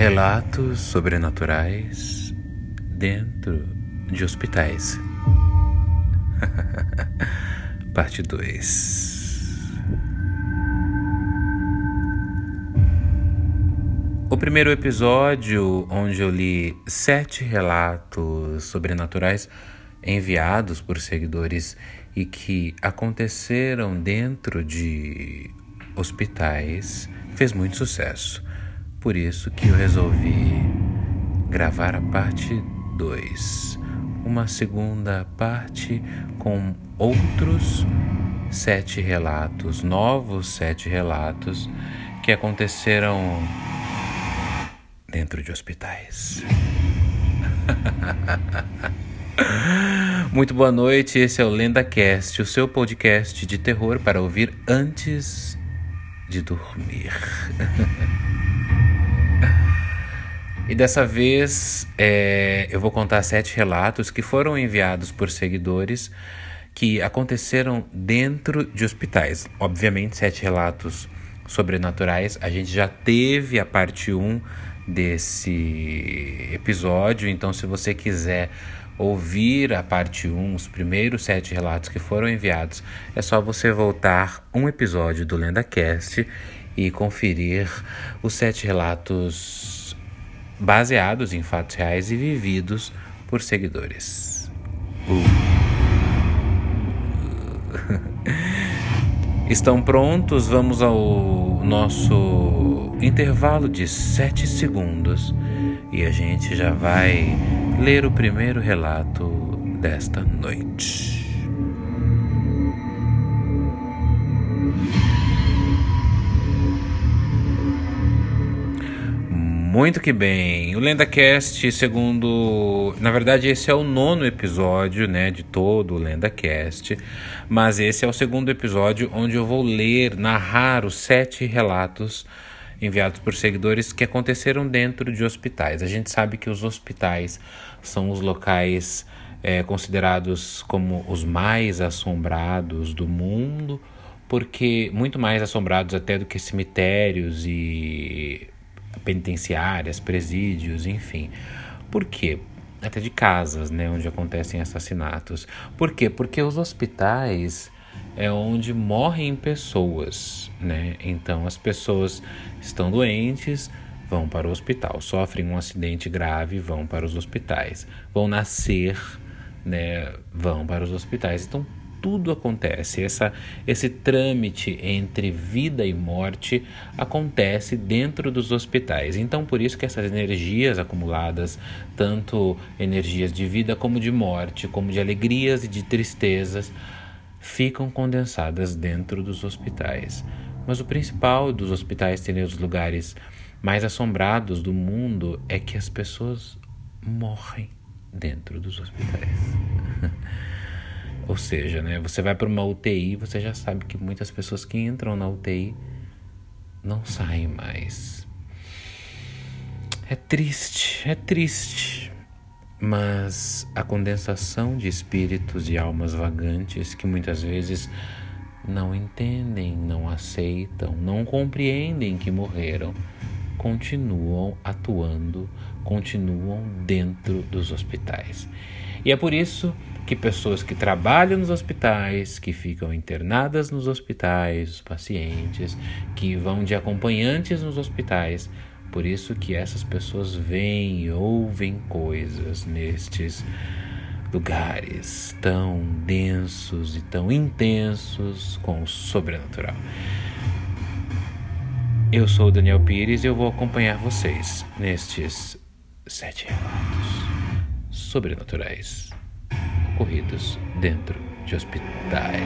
Relatos sobrenaturais dentro de hospitais. Parte 2. O primeiro episódio, onde eu li sete relatos sobrenaturais enviados por seguidores e que aconteceram dentro de hospitais, fez muito sucesso. Por isso que eu resolvi gravar a parte 2, uma segunda parte com outros sete relatos, novos sete relatos que aconteceram dentro de hospitais. Muito boa noite, esse é o LendaCast, o seu podcast de terror para ouvir antes de dormir. E dessa vez é, eu vou contar sete relatos que foram enviados por seguidores que aconteceram dentro de hospitais. Obviamente, sete relatos sobrenaturais. A gente já teve a parte 1 desse episódio, então se você quiser ouvir a parte 1, os primeiros sete relatos que foram enviados, é só você voltar um episódio do LendaCast e conferir os sete relatos baseados em fatos reais e vividos por seguidores. Uh. Estão prontos? Vamos ao nosso intervalo de 7 segundos e a gente já vai ler o primeiro relato desta noite. Muito que bem. O LendaCast, segundo. Na verdade, esse é o nono episódio, né, de todo o LendaCast. Mas esse é o segundo episódio onde eu vou ler, narrar os sete relatos enviados por seguidores que aconteceram dentro de hospitais. A gente sabe que os hospitais são os locais é, considerados como os mais assombrados do mundo, porque muito mais assombrados até do que cemitérios e penitenciárias, presídios, enfim. Por quê? Até de casas, né, onde acontecem assassinatos. Por quê? Porque os hospitais é onde morrem pessoas, né? Então as pessoas estão doentes, vão para o hospital, sofrem um acidente grave, vão para os hospitais, vão nascer, né? Vão para os hospitais. Então tudo acontece. Essa, esse trâmite entre vida e morte acontece dentro dos hospitais. Então, por isso que essas energias acumuladas, tanto energias de vida como de morte, como de alegrias e de tristezas, ficam condensadas dentro dos hospitais. Mas o principal dos hospitais serem os lugares mais assombrados do mundo é que as pessoas morrem dentro dos hospitais. Ou seja, né, você vai para uma UTI, você já sabe que muitas pessoas que entram na UTI não saem mais. É triste, é triste. Mas a condensação de espíritos e almas vagantes que muitas vezes não entendem, não aceitam, não compreendem que morreram, continuam atuando, continuam dentro dos hospitais. E é por isso que pessoas que trabalham nos hospitais, que ficam internadas nos hospitais, os pacientes, que vão de acompanhantes nos hospitais, por isso que essas pessoas veem e ouvem coisas nestes lugares tão densos e tão intensos com o sobrenatural. Eu sou o Daniel Pires e eu vou acompanhar vocês nestes sete relatos sobrenaturais ocorridos dentro de hospitais.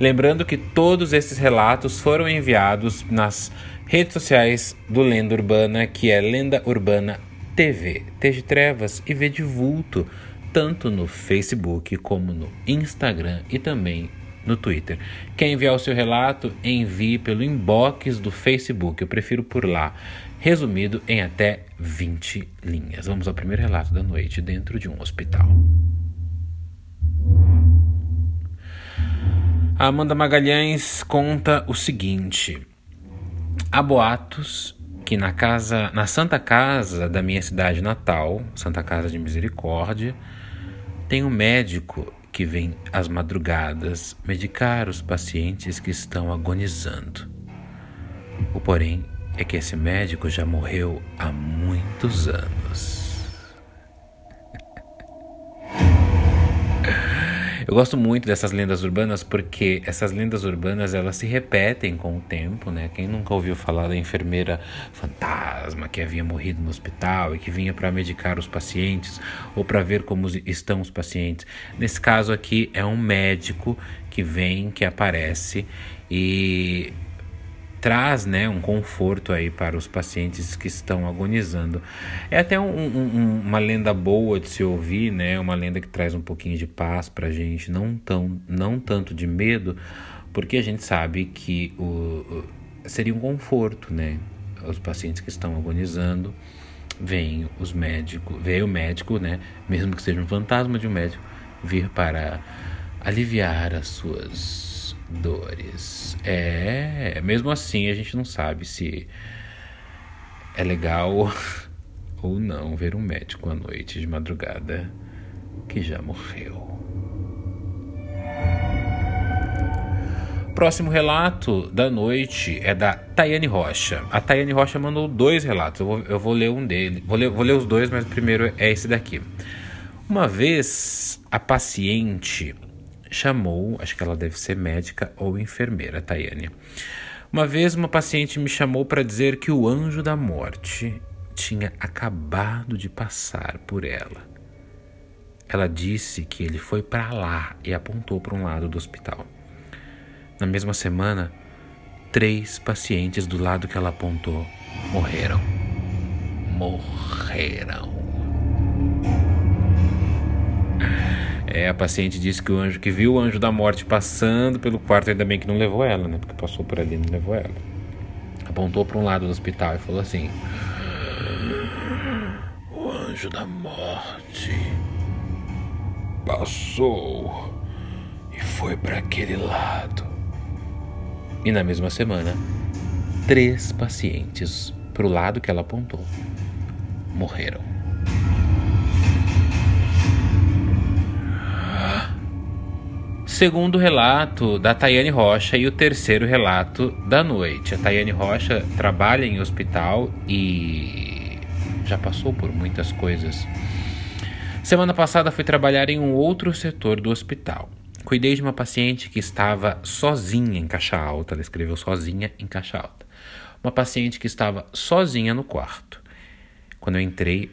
Lembrando que todos esses relatos foram enviados nas redes sociais do Lenda Urbana, que é Lenda Urbana TV, T de Trevas e V de Vulto, tanto no Facebook como no Instagram e também no Twitter. Quer enviar o seu relato? Envie pelo inbox do Facebook, eu prefiro por lá resumido em até 20 linhas. Vamos ao primeiro relato da noite dentro de um hospital. A Amanda Magalhães conta o seguinte: há boatos que na casa, na Santa Casa da minha cidade natal, Santa Casa de Misericórdia, tem um médico que vem às madrugadas medicar os pacientes que estão agonizando. O porém é que esse médico já morreu há muitos anos. Eu gosto muito dessas lendas urbanas porque essas lendas urbanas elas se repetem com o tempo, né? Quem nunca ouviu falar da enfermeira fantasma que havia morrido no hospital e que vinha para medicar os pacientes ou para ver como estão os pacientes. Nesse caso aqui é um médico que vem, que aparece e traz né, um conforto aí para os pacientes que estão agonizando. É até um, um, uma lenda boa de se ouvir, né? Uma lenda que traz um pouquinho de paz para a gente, não, tão, não tanto de medo, porque a gente sabe que o, seria um conforto, né? Os pacientes que estão agonizando, vem os médicos, vem o médico, né? Mesmo que seja um fantasma de um médico, vir para aliviar as suas dores. É, mesmo assim a gente não sabe se é legal ou não ver um médico à noite de madrugada que já morreu. Próximo relato da noite é da Tayane Rocha. A Tayane Rocha mandou dois relatos. Eu vou, eu vou ler um deles. Vou ler, vou ler os dois, mas primeiro é esse daqui. Uma vez a paciente chamou, acho que ela deve ser médica ou enfermeira, Tayane. Uma vez uma paciente me chamou para dizer que o anjo da morte tinha acabado de passar por ela. Ela disse que ele foi para lá e apontou para um lado do hospital. Na mesma semana, três pacientes do lado que ela apontou morreram. Morreram. É, a paciente disse que o anjo que viu o anjo da morte passando pelo quarto, ainda bem que não levou ela, né? Porque passou por ali e não levou ela. Apontou para um lado do hospital e falou assim: O anjo da morte passou e foi para aquele lado. E na mesma semana, três pacientes para o lado que ela apontou morreram. Segundo relato da Tayane Rocha e o terceiro relato da noite. A Tayane Rocha trabalha em hospital e já passou por muitas coisas. Semana passada fui trabalhar em um outro setor do hospital. Cuidei de uma paciente que estava sozinha em caixa alta. Ela escreveu sozinha em caixa alta. Uma paciente que estava sozinha no quarto. Quando eu entrei,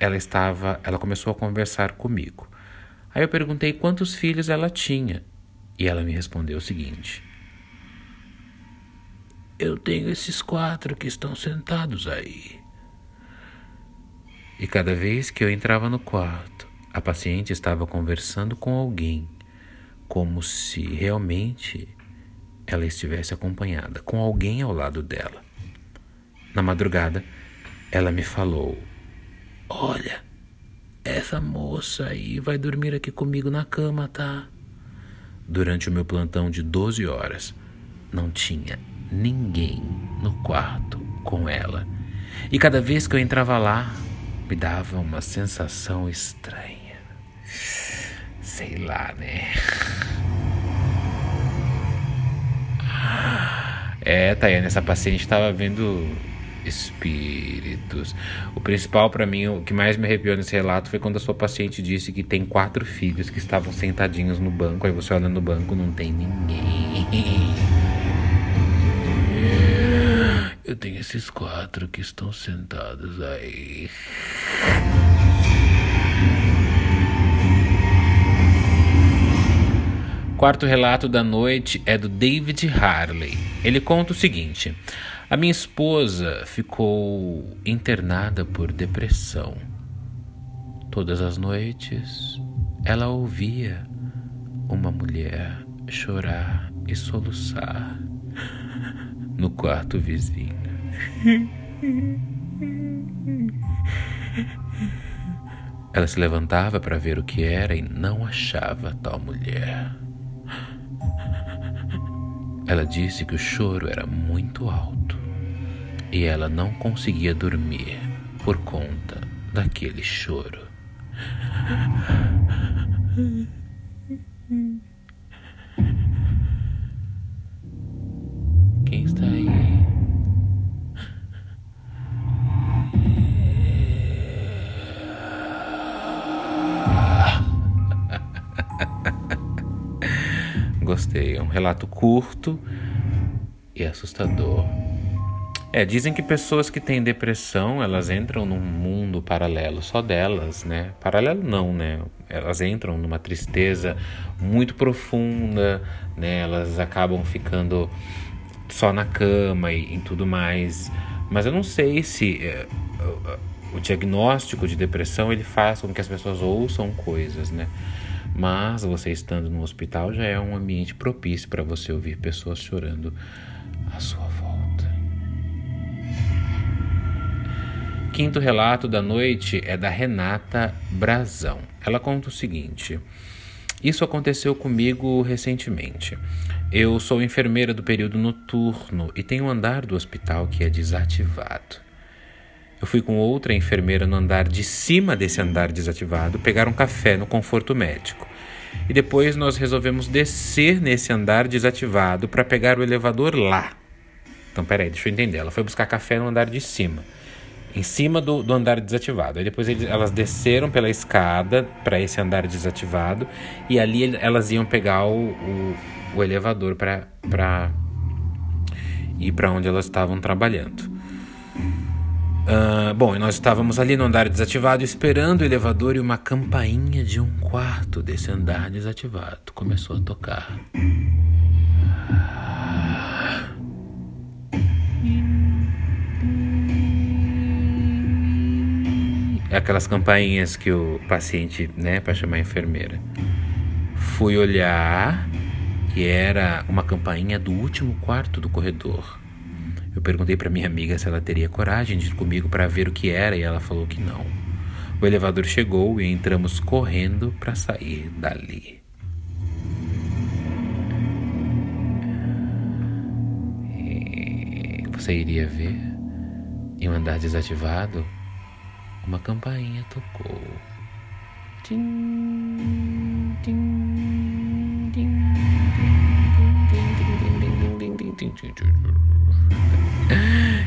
ela estava, ela começou a conversar comigo. Aí eu perguntei quantos filhos ela tinha e ela me respondeu o seguinte: Eu tenho esses quatro que estão sentados aí. E cada vez que eu entrava no quarto, a paciente estava conversando com alguém, como se realmente ela estivesse acompanhada, com alguém ao lado dela. Na madrugada, ela me falou: Olha, essa moça aí vai dormir aqui comigo na cama, tá? Durante o meu plantão de 12 horas, não tinha ninguém no quarto com ela. E cada vez que eu entrava lá, me dava uma sensação estranha. Sei lá, né? É, Tayane, essa paciente estava vendo espíritos. O principal para mim, o que mais me arrepiou nesse relato foi quando a sua paciente disse que tem quatro filhos que estavam sentadinhos no banco. Aí você olha no banco, não tem ninguém. Eu tenho esses quatro que estão sentados aí. Quarto relato da noite é do David Harley. Ele conta o seguinte: a minha esposa ficou internada por depressão. Todas as noites ela ouvia uma mulher chorar e soluçar no quarto vizinho. Ela se levantava para ver o que era e não achava tal mulher. Ela disse que o choro era muito alto e ela não conseguia dormir por conta daquele choro. Quem está aí? Gostei, é um relato curto e assustador. É, dizem que pessoas que têm depressão, elas entram num mundo paralelo só delas, né? Paralelo não, né? Elas entram numa tristeza muito profunda, né? Elas acabam ficando só na cama e, e tudo mais. Mas eu não sei se é, o, diagnóstico de depressão ele faz com que as pessoas ouçam coisas, né? Mas você estando no hospital já é um ambiente propício para você ouvir pessoas chorando à sua volta. Quinto relato da noite é da Renata Brazão. Ela conta o seguinte: Isso aconteceu comigo recentemente. Eu sou enfermeira do período noturno e tenho um andar do hospital que é desativado. Eu fui com outra enfermeira no andar de cima desse andar desativado pegar um café no conforto médico. E depois nós resolvemos descer nesse andar desativado para pegar o elevador lá. Então, peraí, deixa eu entender. Ela foi buscar café no andar de cima em cima do, do andar desativado. Aí depois eles, elas desceram pela escada para esse andar desativado e ali elas iam pegar o, o, o elevador para ir para onde elas estavam trabalhando. Uh, bom, nós estávamos ali no andar desativado esperando o elevador e uma campainha de um quarto desse andar desativado começou a tocar. Aquelas campainhas que o paciente, né, para chamar a enfermeira. Fui olhar e era uma campainha do último quarto do corredor. Eu perguntei para minha amiga se ela teria coragem de ir comigo para ver o que era e ela falou que não. O elevador chegou e entramos correndo para sair dali. Você iria ver? Em um andar desativado? Uma campainha tocou.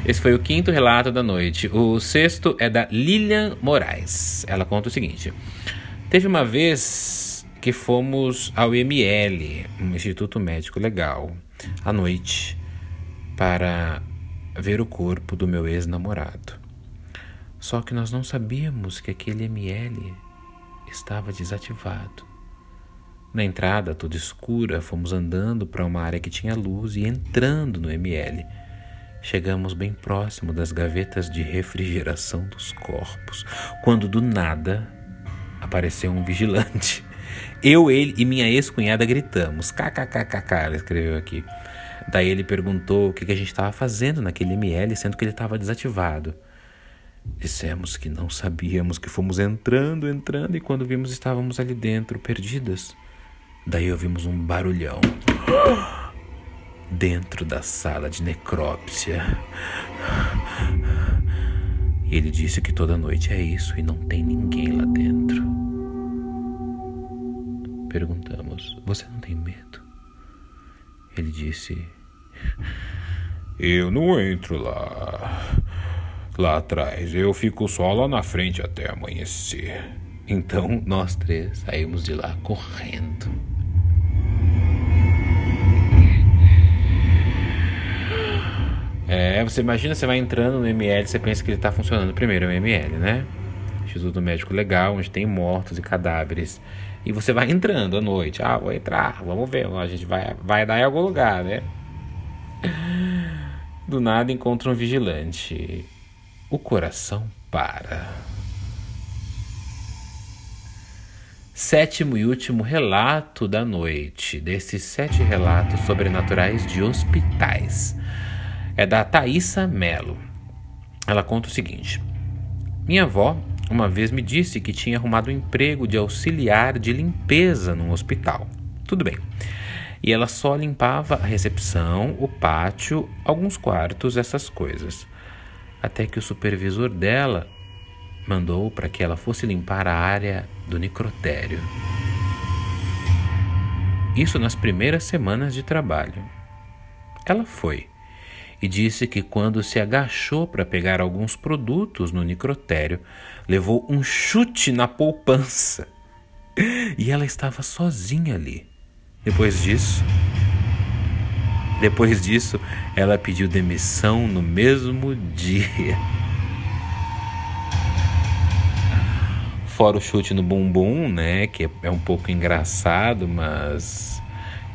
Esse foi o quinto relato da noite. O sexto é da Lilian Moraes. Ela conta o seguinte: Teve uma vez que fomos ao IML, um Instituto Médico Legal, à noite, para ver o corpo do meu ex-namorado. Só que nós não sabíamos que aquele ML estava desativado. Na entrada, toda escura, fomos andando para uma área que tinha luz e entrando no ML. Chegamos bem próximo das gavetas de refrigeração dos corpos, quando do nada apareceu um vigilante. Eu, ele e minha ex-cunhada gritamos. KKKKK, ela escreveu aqui. Daí ele perguntou o que a gente estava fazendo naquele ML, sendo que ele estava desativado. Dissemos que não sabíamos, que fomos entrando, entrando e quando vimos estávamos ali dentro, perdidas. Daí ouvimos um barulhão. Dentro da sala de necrópsia. E ele disse que toda noite é isso e não tem ninguém lá dentro. Perguntamos: Você não tem medo? Ele disse: Eu não entro lá lá atrás. Eu fico só lá na frente até amanhecer. Então nós três saímos de lá correndo. É, você imagina, você vai entrando no ML, você pensa que ele está funcionando primeiro, o ML, né? Instituto Médico Legal, onde tem mortos e cadáveres. E você vai entrando à noite. Ah, vou entrar, vamos ver. A gente vai, vai dar em algum lugar, né? Do nada encontra um vigilante o coração para. Sétimo e último relato da noite, desses sete relatos sobrenaturais de hospitais, é da Thaisa Melo. Ela conta o seguinte: Minha avó uma vez me disse que tinha arrumado um emprego de auxiliar de limpeza num hospital. Tudo bem. E ela só limpava a recepção, o pátio, alguns quartos, essas coisas. Até que o supervisor dela mandou para que ela fosse limpar a área do necrotério. Isso nas primeiras semanas de trabalho. Ela foi e disse que quando se agachou para pegar alguns produtos no necrotério, levou um chute na poupança. E ela estava sozinha ali. Depois disso, depois disso, ela pediu demissão no mesmo dia. Fora o chute no bumbum, né, que é um pouco engraçado, mas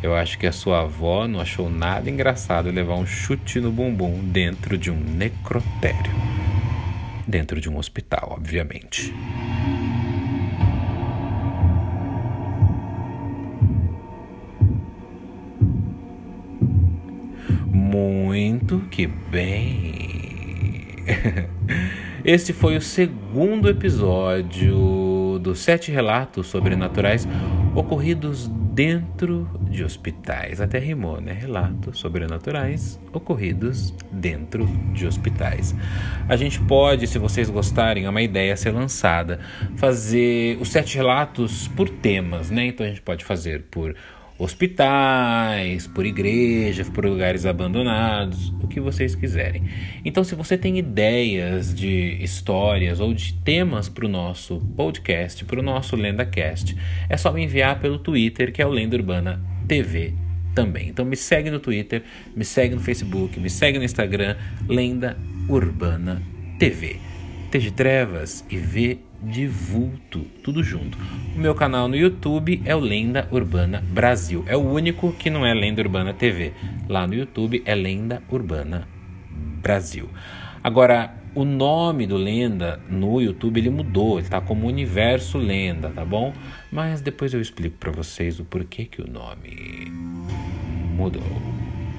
eu acho que a sua avó não achou nada engraçado levar um chute no bumbum dentro de um necrotério. Dentro de um hospital, obviamente. Muito que bem. Este foi o segundo episódio dos sete relatos sobrenaturais ocorridos dentro de hospitais. Até rimou, né? Relatos sobrenaturais ocorridos dentro de hospitais. A gente pode, se vocês gostarem, é uma ideia a ser lançada, fazer os sete relatos por temas, né? Então a gente pode fazer por hospitais, por igrejas, por lugares abandonados, o que vocês quiserem. Então, se você tem ideias de histórias ou de temas para o nosso podcast, para o nosso LendaCast, é só me enviar pelo Twitter, que é o Lenda Urbana TV também. Então, me segue no Twitter, me segue no Facebook, me segue no Instagram, Lenda Urbana TV. T de Trevas e V de vulto, tudo junto. O meu canal no YouTube é o Lenda Urbana Brasil. É o único que não é Lenda Urbana TV. Lá no YouTube é Lenda Urbana Brasil. Agora, o nome do Lenda no YouTube ele mudou, ele tá como Universo Lenda, tá bom? Mas depois eu explico para vocês o porquê que o nome mudou.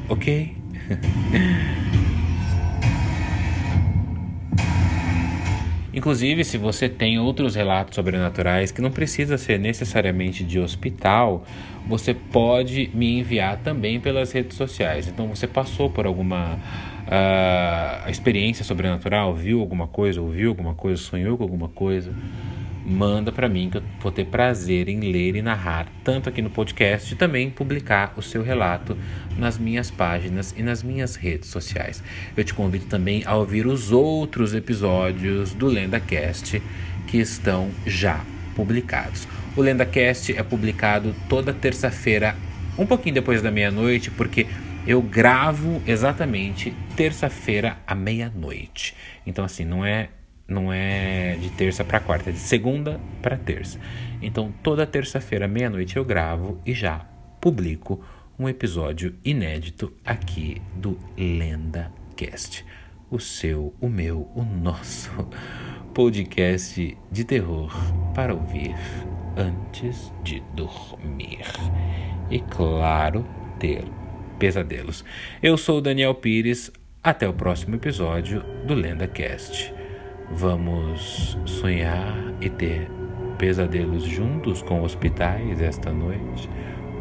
OK? Inclusive, se você tem outros relatos sobrenaturais que não precisa ser necessariamente de hospital, você pode me enviar também pelas redes sociais. Então, você passou por alguma uh, experiência sobrenatural, viu alguma coisa, ouviu alguma coisa, sonhou com alguma coisa? Manda para mim que eu vou ter prazer em ler e narrar, tanto aqui no podcast e também publicar o seu relato nas minhas páginas e nas minhas redes sociais. Eu te convido também a ouvir os outros episódios do LendaCast que estão já publicados. O LendaCast é publicado toda terça-feira, um pouquinho depois da meia-noite, porque eu gravo exatamente terça-feira à meia-noite. Então, assim, não é não é de terça para quarta, é de segunda para terça. Então, toda terça-feira, meia-noite, eu gravo e já publico um episódio inédito aqui do Lenda Cast. O seu, o meu, o nosso podcast de terror para ouvir antes de dormir. E claro, ter pesadelos. Eu sou o Daniel Pires. Até o próximo episódio do Lenda Cast. Vamos sonhar e ter pesadelos juntos com hospitais esta noite?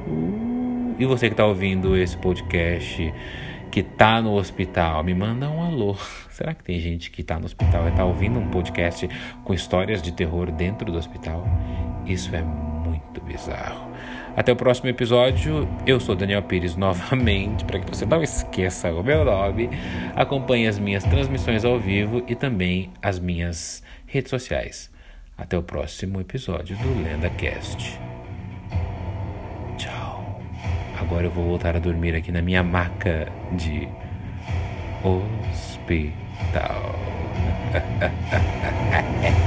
Uh, e você que está ouvindo esse podcast que está no hospital, me manda um alô. Será que tem gente que está no hospital e está ouvindo um podcast com histórias de terror dentro do hospital? Isso é muito bizarro. Até o próximo episódio. Eu sou Daniel Pires novamente, para que você não esqueça o meu nome. Acompanhe as minhas transmissões ao vivo e também as minhas redes sociais. Até o próximo episódio do LendaCast. Tchau. Agora eu vou voltar a dormir aqui na minha maca de hospital.